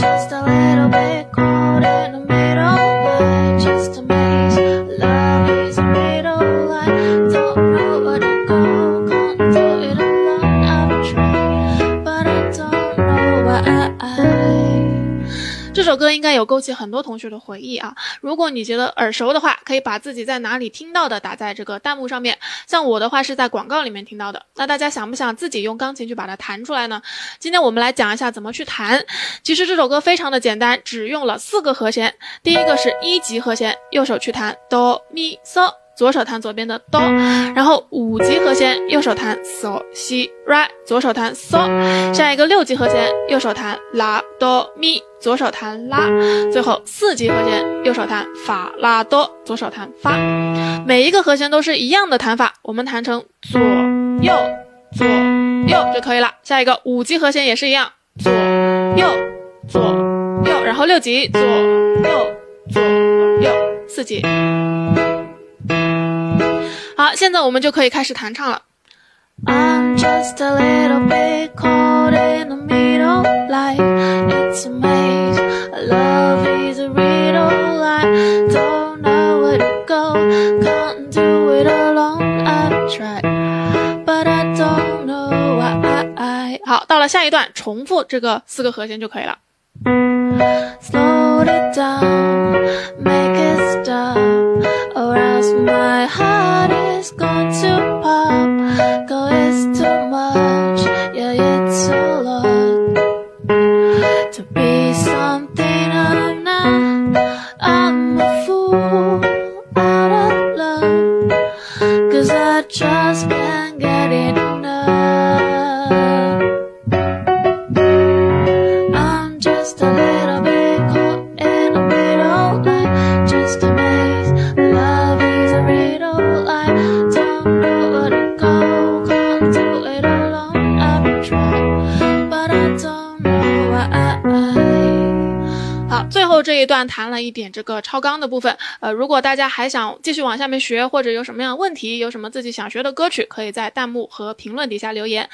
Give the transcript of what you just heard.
just a 这首歌应该有勾起很多同学的回忆啊！如果你觉得耳熟的话，可以把自己在哪里听到的打在这个弹幕上面。像我的话是在广告里面听到的。那大家想不想自己用钢琴去把它弹出来呢？今天我们来讲一下怎么去弹。其实这首歌非常的简单，只用了四个和弦。第一个是一级和弦，右手去弹哆咪嗦。左手弹左边的哆，然后五级和弦，右手弹嗦西来，左手弹嗦。下一个六级和弦，右手弹拉哆咪，左手弹拉。最后四级和弦，右手弹法拉哆，左手弹发。每一个和弦都是一样的弹法，我们弹成左右左右就可以了。下一个五级和弦也是一样，左右左右，然后六级左右左右，四级。好，现在我们就可以开始弹唱了。I'm just a little bit caught in the middle, like it's a maze. Love is a riddle, I don't know where to go. Can't do it alone, I've tried, but I don't know why. I, I. 好，到了下一段，重复这个四个和弦就可以了。Slow it down, to be something I'm not. I'm a fool out of love, cause I just can't get 这一段谈了一点这个超纲的部分。呃，如果大家还想继续往下面学，或者有什么样的问题，有什么自己想学的歌曲，可以在弹幕和评论底下留言。